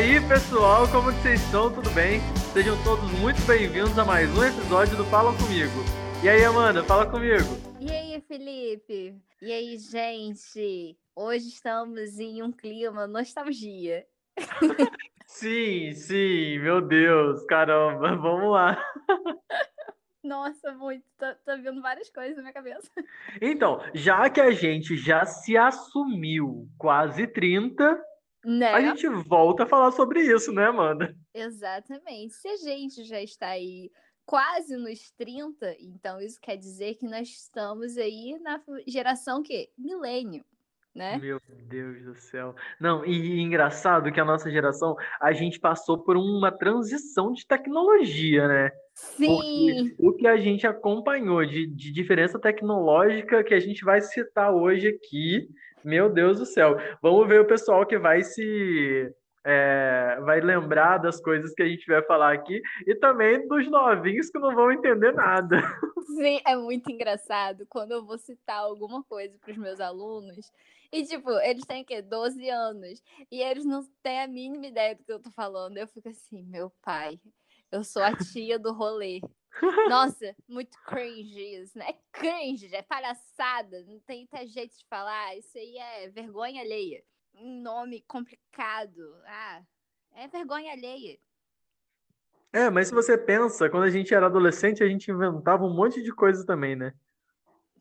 aí, pessoal, como que vocês estão? Tudo bem? Sejam todos muito bem-vindos a mais um episódio do Fala Comigo. E aí, Amanda, fala comigo. E aí, Felipe? E aí, gente? Hoje estamos em um clima nostalgia. sim, sim, meu Deus, caramba, vamos lá. Nossa, muito. Tá, tá vindo várias coisas na minha cabeça. Então, já que a gente já se assumiu quase 30, né? a gente volta a falar sobre isso, né, Amanda? Exatamente. Se a gente já está aí quase nos 30, então isso quer dizer que nós estamos aí na geração que milênio, né? Meu Deus do céu. Não, e engraçado que a nossa geração, a gente passou por uma transição de tecnologia, né? Sim. Porque o que a gente acompanhou de, de diferença tecnológica que a gente vai citar hoje aqui, meu Deus do céu. Vamos ver o pessoal que vai se é, vai lembrar das coisas que a gente vai falar aqui e também dos novinhos que não vão entender nada. Sim, é muito engraçado quando eu vou citar alguma coisa para os meus alunos e, tipo, eles têm que 12 anos e eles não têm a mínima ideia do que eu tô falando. Eu fico assim, meu pai, eu sou a tia do rolê. Nossa, muito cringe isso, né? É cringe, é palhaçada, não tem até jeito de falar. Isso aí é vergonha alheia um nome complicado. Ah, é vergonha alheia. É, mas se você pensa, quando a gente era adolescente, a gente inventava um monte de coisa também, né?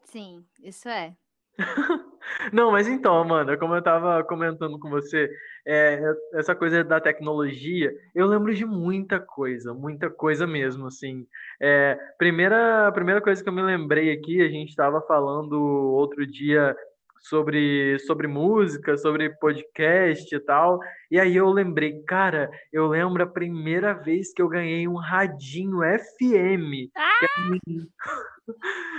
Sim, isso é. Não, mas então, Amanda, como eu estava comentando com você, é, essa coisa da tecnologia, eu lembro de muita coisa, muita coisa mesmo, assim. É, primeira, primeira coisa que eu me lembrei aqui, a gente estava falando outro dia sobre, sobre música, sobre podcast e tal. E aí eu lembrei, cara, eu lembro a primeira vez que eu ganhei um radinho FM. Ah!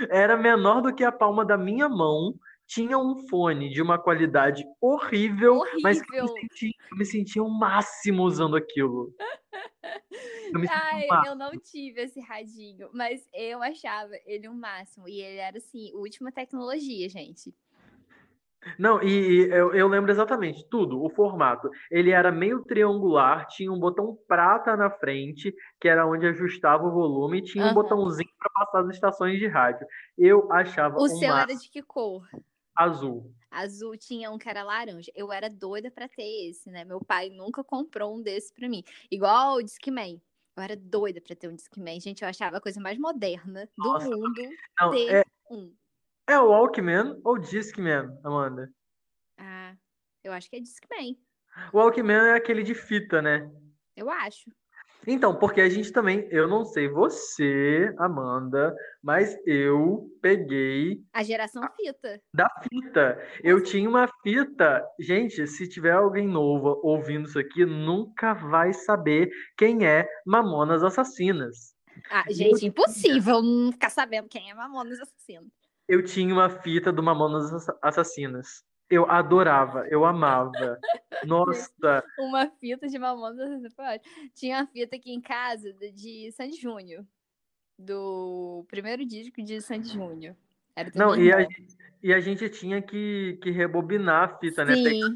Era menor do que a palma da minha mão. Tinha um fone de uma qualidade horrível, horrível. mas que eu me, sentia, eu me sentia o máximo usando aquilo. Eu, Ai, eu não tive esse radinho, mas eu achava ele o máximo. E ele era assim, última tecnologia, gente. Não, e, eu, eu, lembro exatamente tudo, o formato. Ele era meio triangular, tinha um botão prata na frente, que era onde ajustava o volume, e tinha uhum. um botãozinho para passar as estações de rádio. Eu achava. O seu era de que cor? Azul. Azul tinha um que era laranja. Eu era doida para ter esse, né? Meu pai nunca comprou um desse para mim. Igual o Discman. Eu era doida para ter um Discman. Gente, eu achava a coisa mais moderna do Nossa, mundo não, ter é... um. É o Walkman ou Discman, Amanda? Ah, eu acho que é Discman. O Walkman é aquele de fita, né? Eu acho. Então, porque a gente também, eu não sei você, Amanda, mas eu peguei. A geração fita. Da fita. Eu tinha uma fita. Gente, se tiver alguém novo ouvindo isso aqui, nunca vai saber quem é Mamonas Assassinas. Ah, gente, eu... impossível não ficar sabendo quem é Mamonas Assassinas eu tinha uma fita do Mamonas Assassinas. Eu adorava, eu amava. Nossa! Uma fita de Mamonas Assassinas. Tinha uma fita aqui em casa de Sandy Júnior. Do primeiro disco de Sandy Júnior. Não, e a, gente, e a, gente tinha que, que rebobinar a fita, Sim. né?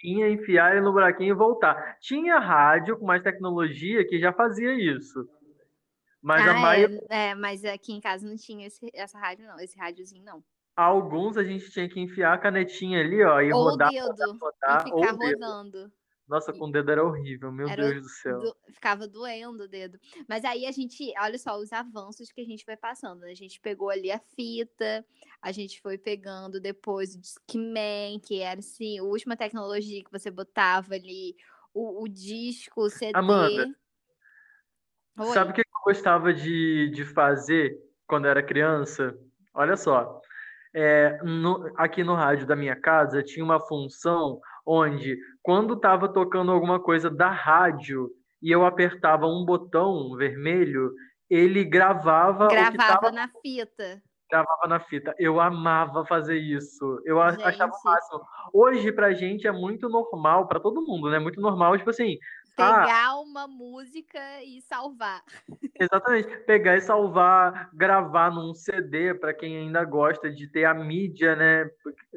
Tinha enfiar ele no buraquinho e voltar. Tinha rádio com mais tecnologia que já fazia isso. Mas ah, a maioria. É, é, mas aqui em casa não tinha esse, essa rádio, não, esse rádiozinho, não. Alguns a gente tinha que enfiar a canetinha ali, ó, e ou rodar, o dedo, rodar, rodar, e ficar rodando. Nossa, com o dedo era horrível, meu era Deus do céu. Do, ficava doendo o dedo. Mas aí a gente, olha só os avanços que a gente vai passando. Né? A gente pegou ali a fita, a gente foi pegando depois o Discman, que era assim, a última tecnologia que você botava ali, o, o disco, o CD. Amanda, Oi. sabe o que eu gostava de, de fazer quando era criança? Olha só, é, no, aqui no rádio da minha casa tinha uma função onde, quando estava tocando alguma coisa da rádio e eu apertava um botão vermelho, ele gravava. Gravava tava... na fita. Gravava na fita. Eu amava fazer isso. Eu gente. achava máximo. Hoje, pra gente, é muito normal, para todo mundo, né? Muito normal, tipo assim, Pegar ah, uma música e salvar. Exatamente. Pegar e salvar, gravar num CD, para quem ainda gosta de ter a mídia, né?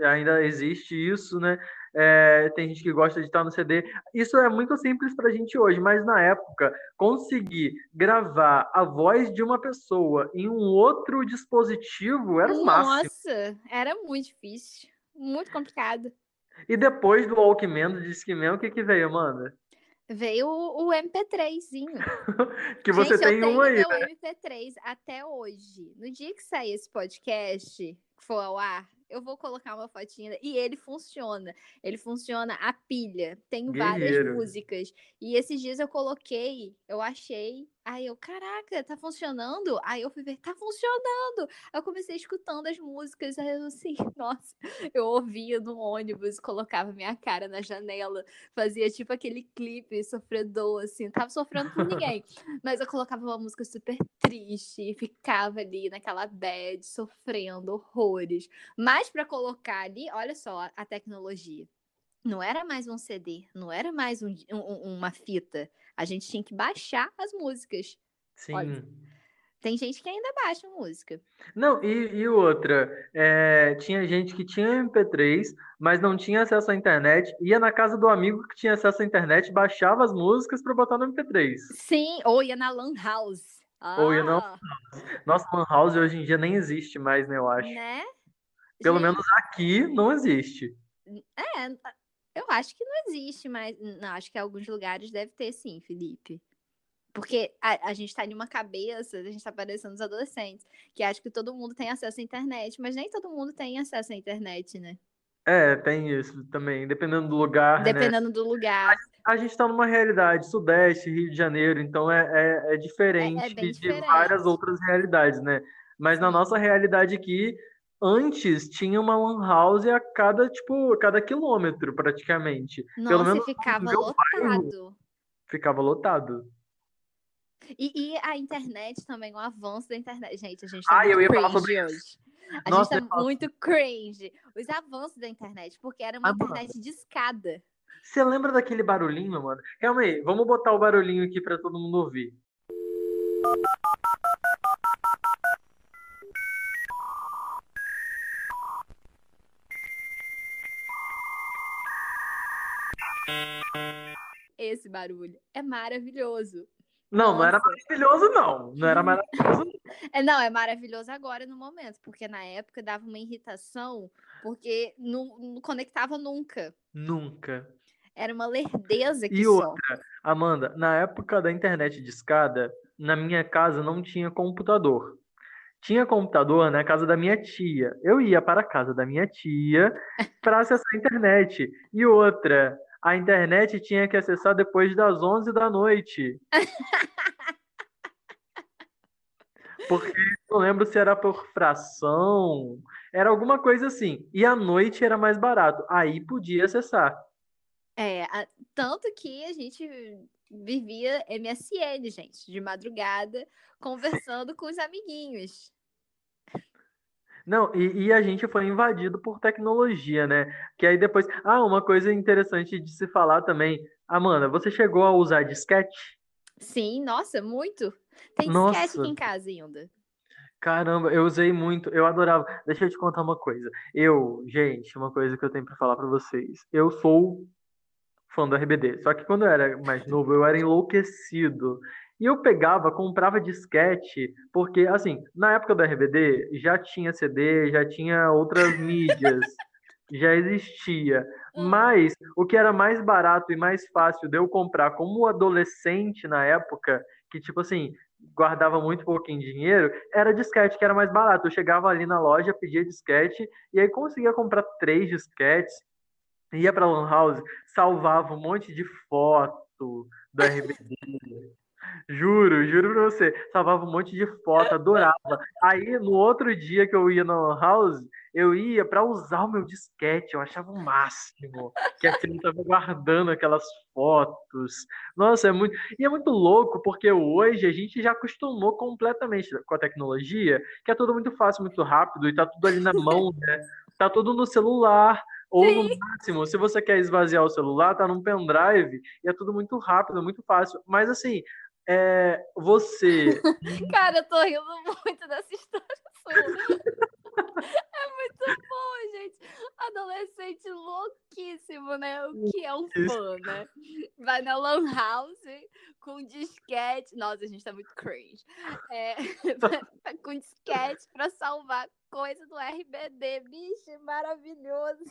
Ainda existe isso, né? É, tem gente que gosta de estar no CD. Isso é muito simples para a gente hoje, mas na época, conseguir gravar a voz de uma pessoa em um outro dispositivo era o máximo. Nossa, era muito difícil, muito complicado. E depois do Walkman, do Discman, o que que veio, Amanda? Veio o, o MP3zinho. que você Gente, tem eu um aí, tenho né? meu MP3 até hoje. No dia que sair esse podcast, que for ao ar, eu vou colocar uma fotinha e ele funciona. Ele funciona a pilha. Tem várias Guerreiro. músicas. E esses dias eu coloquei, eu achei. Aí eu, caraca, tá funcionando? Aí eu fui ver, tá funcionando. Aí eu comecei escutando as músicas. Aí eu assim, nossa, eu ouvia no ônibus, colocava minha cara na janela, fazia tipo aquele clipe sofredor, assim, tava sofrendo por ninguém. Mas eu colocava uma música super triste e ficava ali naquela bad, sofrendo horrores. Mas para colocar ali, olha só a- a tecnologia. Não era mais um CD, não era mais um- um- uma fita. A gente tinha que baixar as músicas. Sim. olha. Tem gente que ainda baixa música. Não, e, e outra, é, tinha gente que tinha MP3, mas não tinha acesso à internet, ia na casa do amigo que tinha acesso à internet, baixava as músicas para botar no MP3. Sim, ou ia na Lan House. Ou ia na- Ah, Nossa, Lan House hoje em dia nem existe mais, né, eu acho. Né? Pelo Gente, menos aqui não existe. É, eu acho que não existe, mas não, acho que em alguns lugares deve ter sim, Felipe. Porque a, a gente tá em uma cabeça, a gente tá parecendo os adolescentes, que acha que todo mundo tem acesso à internet, mas nem todo mundo tem acesso à internet, né? É, tem isso também, dependendo do lugar, né? Dependendo do lugar. A gente está numa realidade Sudeste, Rio de Janeiro, então é, é, é diferente bem de diferente. várias outras realidades, né? Mas na nossa realidade aqui, antes tinha uma lan house a cada, tipo, a cada quilômetro, praticamente. Pelo Nossa, e menos ficava lotado. Ficava lotado. E, e a internet também, o avanço da internet. Gente, a gente tá Ah, eu ia falar sobre hoje. A Nossa, gente tá muito cringe. Os avanços da internet, porque era uma Ah, internet de escada. Você lembra daquele barulhinho, mano? Calma aí, vamos botar o barulhinho aqui pra todo mundo ouvir. Esse barulho é maravilhoso. Não, não era Nossa. maravilhoso, não. Não era maravilhoso. É, não, é maravilhoso agora no momento, porque na época dava uma irritação, porque não, não conectava nunca. Nunca. Era uma lerdeza que E só. outra, Amanda, na época da internet de escada, na minha casa não tinha computador. Tinha computador na casa da minha tia. Eu ia para a casa da minha tia para acessar a internet. E outra, a internet tinha que acessar depois das 11 da noite. Porque não lembro se era por fração, era alguma coisa assim. E à noite era mais barato. Aí podia acessar. É, a- tanto que a gente vivia MSN, gente, de madrugada, conversando com os amiguinhos. Não, e, e a gente foi invadido por tecnologia, né? Que aí depois. Ah, uma coisa interessante de se falar também. Amanda, você chegou a usar disquete? Sim, nossa, muito. Tem disquete Nossa. aqui em casa ainda. Caramba, eu usei muito, eu adorava. Deixa eu te contar uma coisa. Eu, gente, uma coisa que eu tenho pra falar pra vocês. Eu sou fã do RBD. Só que quando eu era mais novo, eu era enlouquecido. E eu pegava, comprava disquete, porque, assim, na época do RBD já tinha CD, já tinha outras mídias, já existia. Hum. Mas o que era mais barato e mais fácil de eu comprar como adolescente na época, que, tipo assim, guardava muito pouquinho dinheiro, era disquete, que era mais barato. Eu chegava ali na loja, pedia disquete, e aí conseguia comprar três disquetes, ia pra Lan House, salvava um monte de foto do RBD. Juro, juro pra você. Salvava um monte de foto, adorava. Aí, no outro dia que eu ia na Lan House, eu ia pra usar o meu disquete. Eu achava o máximo. Que aquilo tava guardando aquelas fotos. Nossa, é muito. E é muito louco, porque hoje a gente já acostumou completamente com a tecnologia, que é tudo muito fácil, muito rápido, e tá tudo ali na mão, né? Tá tudo no celular. Ou no máximo, se você quer esvaziar o celular, tá num pendrive e é tudo muito rápido, muito fácil. Mas assim, é, você. Cara, eu tô rindo muito dessa história sua. É muito bom, gente. Adolescente louquíssimo. né? O que é um fã, né? Vai na Lan House com disquete. Nossa, a gente tá muito cringe. É, com disquete pra salvar coisa do RBD. Bicho, maravilhoso.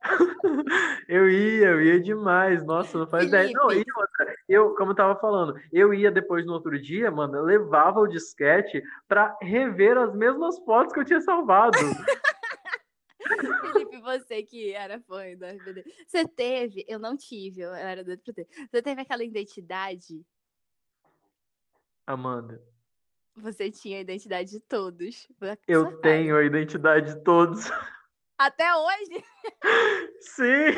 Eu ia, eu ia demais. Nossa, não faz ideia. Não, e outra, eu, como eu tava falando, eu ia depois no outro dia, mano, eu levava o disquete pra rever as mesmas fotos que eu tinha salvado. Felipe, você que era fã do RBD. Você teve, eu não tive, eu era doido pra ter. Você teve aquela identidade? Amanda. Você tinha a identidade de todos. Eu tenho a identidade de todos. Até hoje? Sim!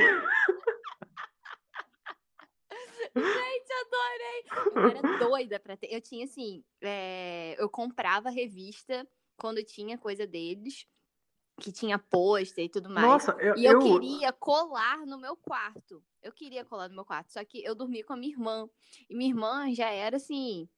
Gente, adorei! Eu era doida pra ter. Eu tinha assim, é... eu comprava revista quando tinha coisa deles, que tinha pôster e tudo mais. Nossa, eu, e eu, eu, queria colar no meu quarto. Eu queria colar no meu quarto, só que eu dormia com a minha irmã. E minha irmã já era assim,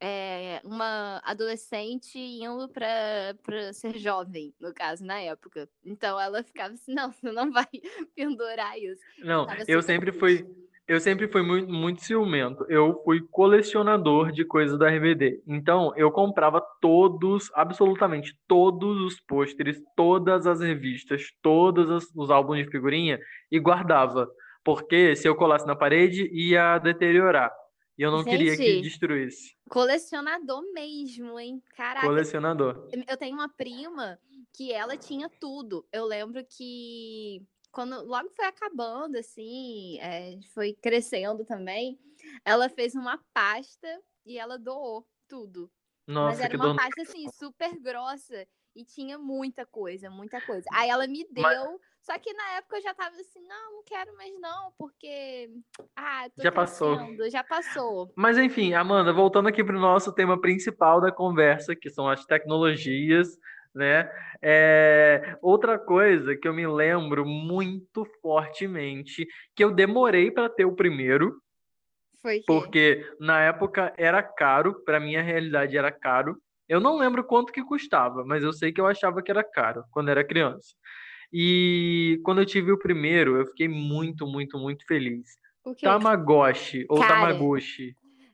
é, uma adolescente indo para ser jovem, no caso, na época. Então ela ficava assim, não, você não vai pendurar isso. Não, eu sempre fui. Eu sempre fui muito, muito ciumento. Eu fui colecionador de coisas da RBD. Então, eu comprava todos, absolutamente todos os pôsteres, todas as revistas, todos os álbuns de figurinha e guardava. Porque se eu colasse na parede, ia deteriorar. E eu não Gente, queria que destruísse. Colecionador mesmo, hein? Caraca. Colecionador. Eu tenho uma prima que ela tinha tudo. Eu lembro que quando logo foi acabando, assim, é, foi crescendo também, ela fez uma pasta e ela doou tudo. Nossa, Mas era uma pasta, assim, super grossa. E tinha muita coisa, muita coisa. Aí ela me deu, Mas... só que na época eu já tava assim, não, não quero mais não, porque ah, já passou. Já passou. Mas enfim, Amanda, voltando aqui para o nosso tema principal da conversa, que são as tecnologias, né? É... Outra coisa que eu me lembro muito fortemente, que eu demorei para ter o primeiro, foi que... porque na época era caro, para minha realidade era caro. Eu não lembro quanto que custava, mas eu sei que eu achava que era caro quando era criança. E quando eu tive o primeiro, eu fiquei muito, muito, muito feliz. Tamagotchi ou Cara.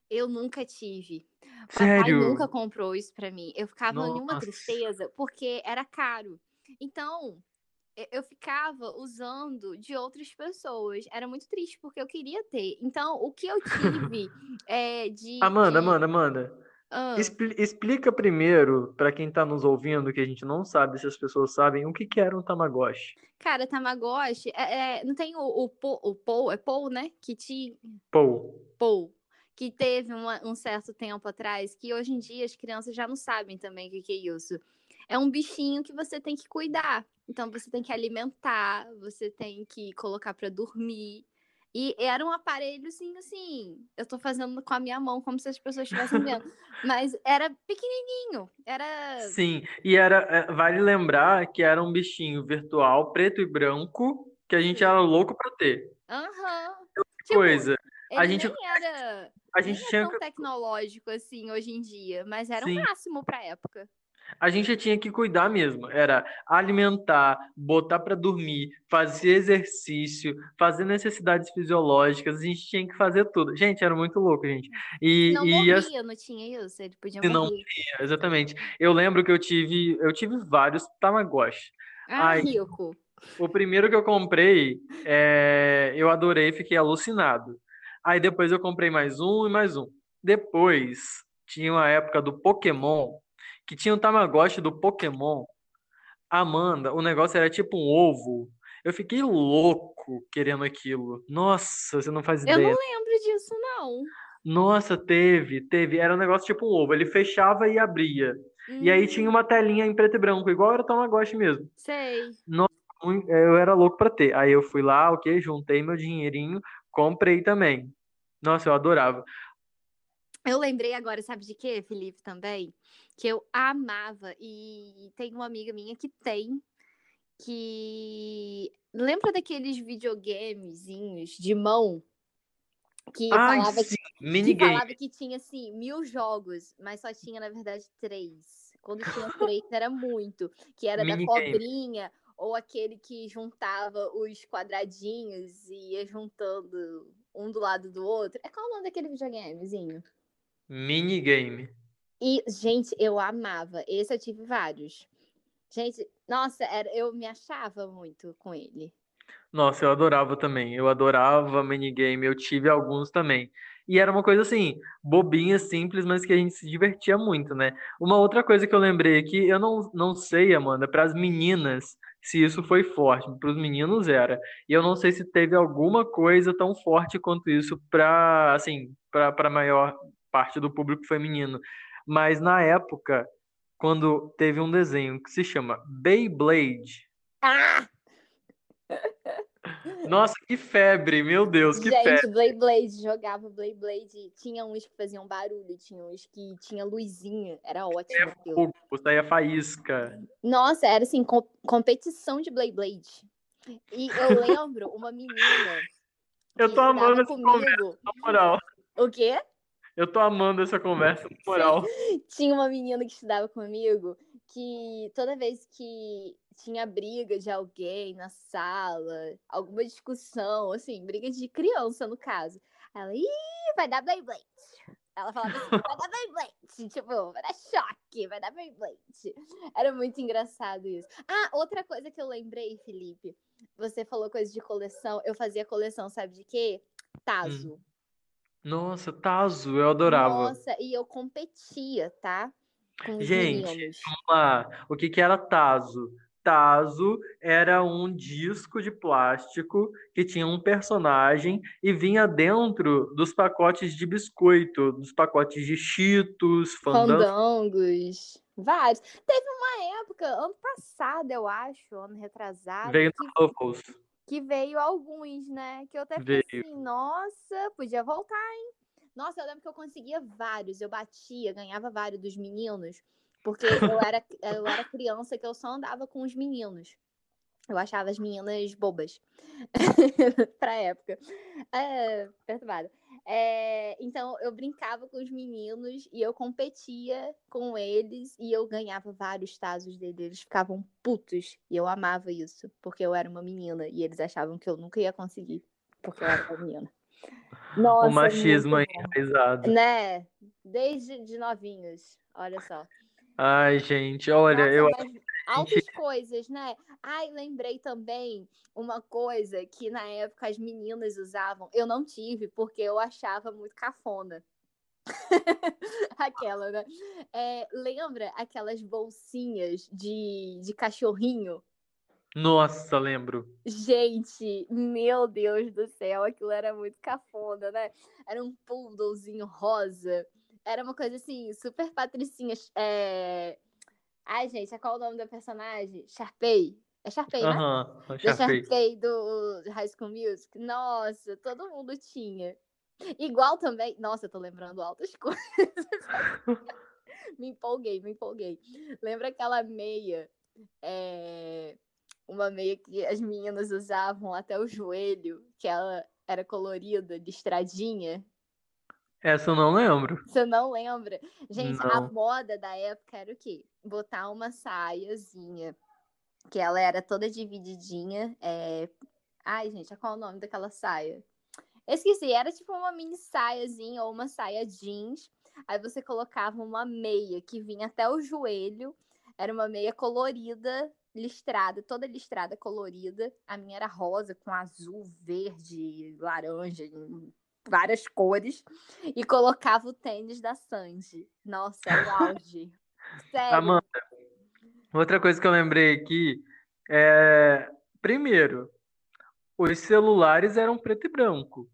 Eu nunca tive. Sério? Papai nunca comprou isso para mim. Eu ficava Nossa. numa tristeza porque era caro. Então, eu ficava usando de outras pessoas. Era muito triste porque eu queria ter. Então, o que eu tive é de. Amanda, de... Amanda, Amanda. Ah. explica primeiro, para quem está nos ouvindo, que a gente não sabe se as pessoas sabem, o que, que era um Tamagotchi. Cara, Tamagotchi, é, é, não tem o, o, o Paul, é Paul, né? Que te... Paul. Paul. Que teve uma, um certo tempo atrás, que hoje em dia as crianças já não sabem também o que, que é isso. É um bichinho que você tem que cuidar. Então você tem que alimentar, você tem que colocar para dormir. E era um aparelho, assim, assim, eu tô fazendo com a minha mão, como se as pessoas estivessem vendo. Mas era pequenininho, era... Sim, e era, é, vale lembrar que era um bichinho virtual, preto e branco, que a gente era louco pra ter. Aham. Uhum. Tipo, coisa. a gente nem era, a gente nem tinha tão tecnológico assim hoje em dia, mas era o um máximo pra época a gente tinha que cuidar mesmo. Era alimentar, botar para dormir, fazer exercício, fazer necessidades fisiológicas. A gente tinha que fazer tudo. Gente, era muito louco, gente. E, não e morria, as... não tinha isso. Ele podia morrer. Não tinha, exatamente. Eu lembro que eu tive, eu tive vários Tamagotchi. Ah, rico. O primeiro que eu comprei, é... eu adorei, fiquei alucinado. Aí depois eu comprei mais um e mais um. Depois tinha uma época do Pokémon que tinha um Tamagotchi do Pokémon. Amanda, o negócio era tipo um ovo. Eu fiquei louco querendo aquilo. Nossa, você não faz ideia. Eu não lembro disso, não. Nossa, teve, teve. Era um negócio tipo um ovo. Ele fechava e abria. Hum. E aí tinha uma hum. telinha em preto e branco, igual era o Tamagotchi mesmo. Sei. Nossa, eu era louco pra ter. Aí eu fui lá, ok, juntei meu dinheirinho, comprei também. Nossa, eu adorava. Eu lembrei agora, sabe de quê, Felipe, também? Que eu amava. E tem uma amiga minha que tem. Que. Lembra daqueles videogamezinhos de mão? Que Ai, falava, sim. que, que falava que tinha assim mil jogos, mas só tinha, na verdade, três. Quando tinha três era muito. Que era da cobrinha, ou aquele que juntava os quadradinhos e ia juntando um do lado do outro. É qual o nome daquele videogamezinho? Minigame. E, gente, eu amava. Esse eu tive vários. Gente, nossa, era, eu me achava muito com ele. Nossa, eu adorava também. Eu adorava minigame. Eu tive alguns também. E era uma coisa assim, bobinha, simples, mas que a gente se divertia muito, né? Uma outra coisa que eu lembrei aqui, eu não, não sei, Amanda, para as meninas, se isso foi forte, para os meninos era. E eu não sei se teve alguma coisa tão forte quanto isso para, assim, para a maior parte do público feminino. Mas na época, quando teve um desenho que se chama Beyblade. Ah! Nossa, que febre, meu Deus, que Gente, febre. Beyblade, jogava Beyblade. Tinha uns que faziam barulho, tinha uns que tinha luzinha. Era ótimo. aquilo. Fogo, saía faísca. Nossa, era assim, com- competição de Beyblade. E eu lembro uma menina. Eu tô amando conversa, comigo. na moral. O quê? Eu tô amando essa conversa, moral. Tinha uma menina que estudava comigo que toda vez que tinha briga de alguém na sala, alguma discussão, assim, briga de criança no caso, ela, ih, vai dar Beyblade. Ela falava assim, vai dar Beyblade, tipo, vai dar choque, vai dar Beyblade. Era muito engraçado isso. Ah, outra coisa que eu lembrei, Felipe, você falou coisa de coleção, eu fazia coleção, sabe de quê? Tazo. Nossa, Tazo, eu adorava. Nossa, e eu competia, tá? Com Gente, meninos. Vamos lá. O que que era Tazo? Tazo era um disco de plástico que tinha um personagem e vinha dentro dos pacotes de biscoito, dos pacotes de Cheetos, Fandango. Fandangos, vários. Teve uma época, ano passado, eu acho, ano retrasado, Veio que, na Ruffles. Que veio alguns, né? Que eu até Veio. fiquei assim, nossa, podia voltar, hein? Nossa, eu lembro que eu conseguia vários, eu batia, ganhava vários dos meninos, porque eu era, eu era criança que eu só andava com os meninos. Eu achava as meninas bobas pra época. É, perturbada. É, então eu brincava com os meninos e eu competia com eles e eu ganhava vários tazos deles. Eles ficavam putos e eu amava isso, porque eu era uma menina e eles achavam que eu nunca ia conseguir, porque eu era uma menina. Nossa, O machismo aí muito enraizado. Né? Desde de novinhos, olha só. Ai, gente, olha, Nossa, eu mas altas coisas, né? Ai, lembrei também uma coisa que na época as meninas usavam. Eu não tive, porque eu achava muito cafona. Aquela, né? É, lembra aquelas bolsinhas de, de cachorrinho? Nossa, lembro. Gente, meu Deus do céu, aquilo era muito cafona, né? Era um poodlezinho rosa. Era uma coisa assim, super patricinha. É... Ai, gente, qual o nome da personagem? Sharpay. É Sharpay, né? Da já fez. Sharpay do High School Music. Nossa, todo mundo tinha. Igual também. Nossa, eu tô lembrando altas coisas. me empolguei, me empolguei. Lembra aquela meia? é, Uma meia que as meninas usavam até o joelho, que ela era colorida, listradinha. Essa eu não lembro. Você não lembra? Gente, a Não. moda da época era o quê? Botar uma saiazinha, que ela era toda divididinha. é, Ai, gente, qual é o nome daquela saia? Esqueci, era tipo uma mini saiazinha ou uma saia jeans. Aí você colocava uma meia que vinha até o joelho. Era uma meia colorida, listrada, toda listrada, colorida. A minha era rosa, com azul, verde, laranja, várias cores. E colocava o tênis da Sanji. Nossa, era o auge. Sério. Amanda, outra coisa que eu lembrei aqui é. Primeiro, os celulares eram preto e branco.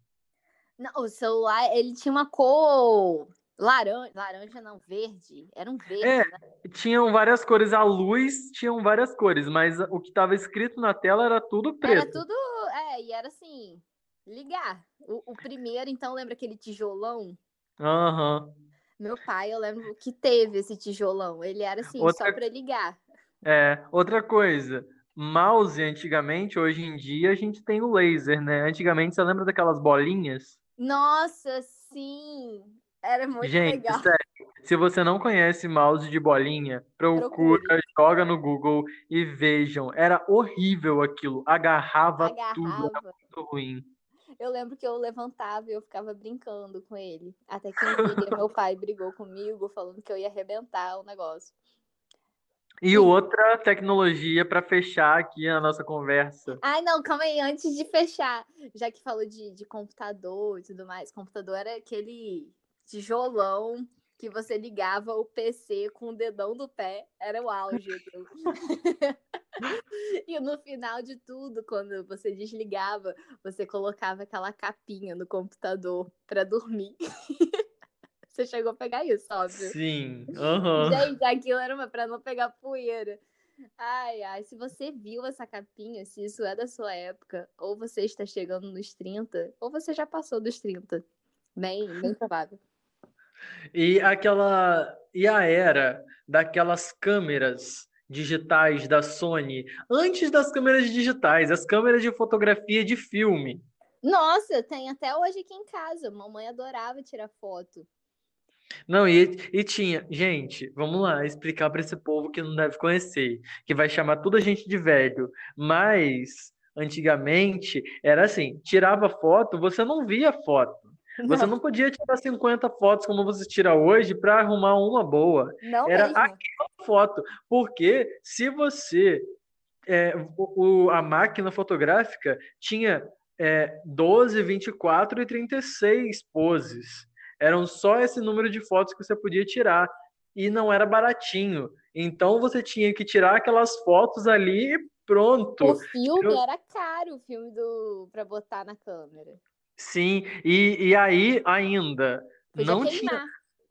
Não, o celular, ele tinha uma cor laranja, laranja não, verde. Era um verde, É, né? Tinham várias cores, a luz tinham várias cores, mas o que estava escrito na tela era tudo Era preto. tudo, é, e era assim, ligar. O, o primeiro, então, lembra aquele tijolão? Aham. Meu pai, eu lembro que teve esse tijolão. Ele era assim, Outra- só pra ligar. É, outra coisa, mouse antigamente, hoje em dia a gente tem o laser, né? Antigamente, você lembra daquelas bolinhas? Nossa, sim! Era muito Gente, legal. sério, Se você não conhece mouse de bolinha, procura, Procure. joga no Google e vejam. Era horrível aquilo. Agarrava, tudo, era Agarrava. muito ruim. Eu lembro que eu levantava e eu ficava brincando com ele. Até que um dia meu pai brigou comigo, falando que eu ia arrebentar o negócio. E outra tecnologia para fechar aqui a nossa conversa. Ai, não, calma aí, antes de fechar. Já que falou de, de computador e tudo mais, computador era aquele tijolão que você ligava o PC com o dedão do pé. Era o auge. aquilo. e no final de tudo, quando você desligava, você colocava aquela capinha no computador para dormir. você chegou a pegar isso, óbvio. Sim. aham. Gente, aquilo era uma pra não pegar poeira. Ai, ai, se você viu essa capinha, se isso é da sua época, ou você está chegando nos 30, ou você já passou dos 30. Bem, bem provável. E aquela e a era daquelas câmeras digitais da Sony, antes das câmeras digitais, as câmeras de fotografia de filme. Nossa, tem até hoje aqui em casa. Mamãe adorava tirar foto. Não, e, e tinha, gente, vamos lá explicar para esse povo que não deve conhecer, que vai chamar toda a gente de velho, mas antigamente era assim, tirava foto, você não via foto. Você não podia tirar 50 fotos como você tira hoje para arrumar uma boa. Não Era mesmo. aquela foto, porque se você é, o- a máquina fotográfica tinha é, 12, 24 e 36 poses. Eram só esse número de fotos que você podia tirar. E não era baratinho. Então você tinha que tirar aquelas fotos ali e pronto. O filme Eu- era caro, o filme do para botar na câmera. Sim, e, e aí ainda Podia não queimar. tinha.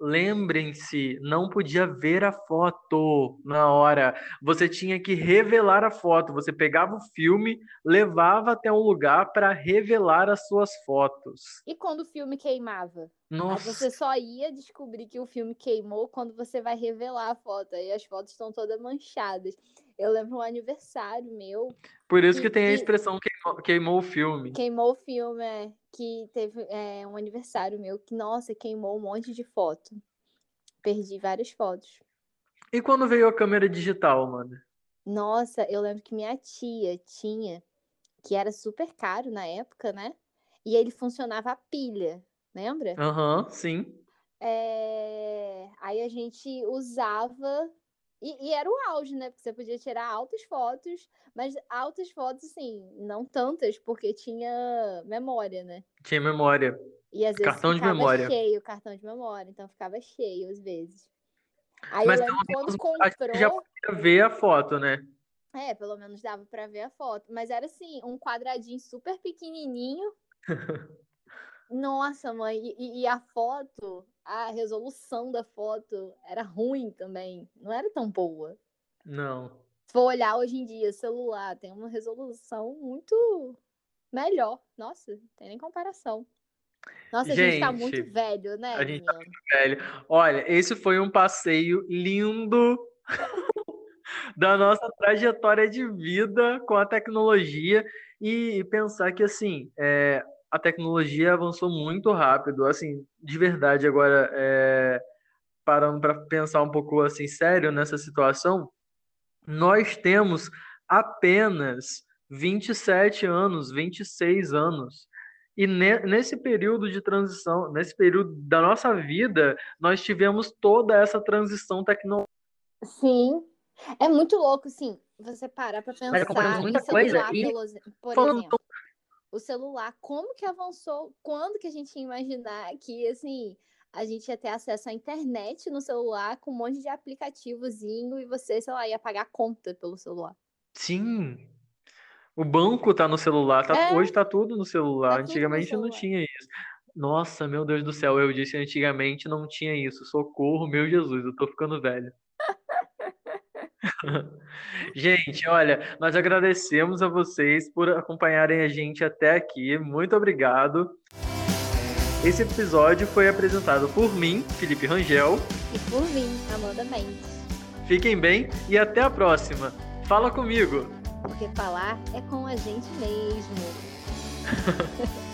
Lembrem-se, não podia ver a foto na hora. Você tinha que revelar a foto. Você pegava o filme, levava até um lugar para revelar as suas fotos. E quando o filme queimava? Aí Nossa, você só ia descobrir que o filme queimou quando você vai revelar a foto. Aí as fotos estão todas manchadas. Eu lembro um aniversário meu, por isso que e- tem a expressão queimou, queimou o filme. queimou o filme, é, que teve é, um aniversário meu que, nossa, queimou um monte de foto. Perdi várias fotos. E quando veio a câmera digital, mano? Nossa, eu lembro que minha tia tinha, que era super caro na época, né? E ele funcionava a pilha, lembra? Aham, sim. É, Aí a gente usava. E, e era o auge, né? Porque você podia tirar altas fotos, mas altas fotos, assim, não tantas, porque tinha memória, né? Tinha memória. E às vezes Cartão de memória. cheio cartão de memória, então ficava cheio às vezes. Aí Mas eu lembro quando gente já comprou. podia ver a foto, né? É, pelo menos dava pra ver a foto. Mas era assim, um quadradinho super pequenininho. Nossa, mãe, e- e, a foto, a resolução da foto era ruim também. Não era tão boa. Não. Se for olhar hoje em dia, celular tem uma resolução muito melhor. Nossa, não tem nem comparação. Nossa, a gente tá muito Gente, velho, né, a gente tá menino? velho. Olha, esse foi um passeio lindo da nossa trajetória de vida com a tecnologia e pensar que assim é, a tecnologia avançou muito rápido, assim, de verdade agora é, parando para pensar um pouco assim sério nessa situação, nós temos apenas 27 anos, 26 anos. E ne- nesse período de transição, nesse período da nossa vida, nós tivemos toda essa transição tecnológica. Sim. É muito louco, assim, você parar acompanhamos pensar em muita coisa e por falando exemplo. O celular, como que avançou? Quando que a gente ia imaginar que, assim, a gente ia ter acesso à internet no celular com um monte de aplicativozinho e você, sei lá, ia pagar conta pelo celular. Sim. O banco tá no celular, tá- É. hoje tá tudo no celular. Tá tudo no Antigamente não celular. tinha isso. Nossa, meu Deus do céu, eu disse antigamente não tinha isso. Socorro, meu Jesus, eu tô ficando velho. Gente, olha, nós agradecemos a vocês por acompanharem a gente até aqui. Muito obrigado. Esse episódio foi apresentado por mim, Felipe Rangel. E por mim, Amanda Mendes. Fiquem bem e até a próxima. Fala comigo. Porque falar é com a gente mesmo.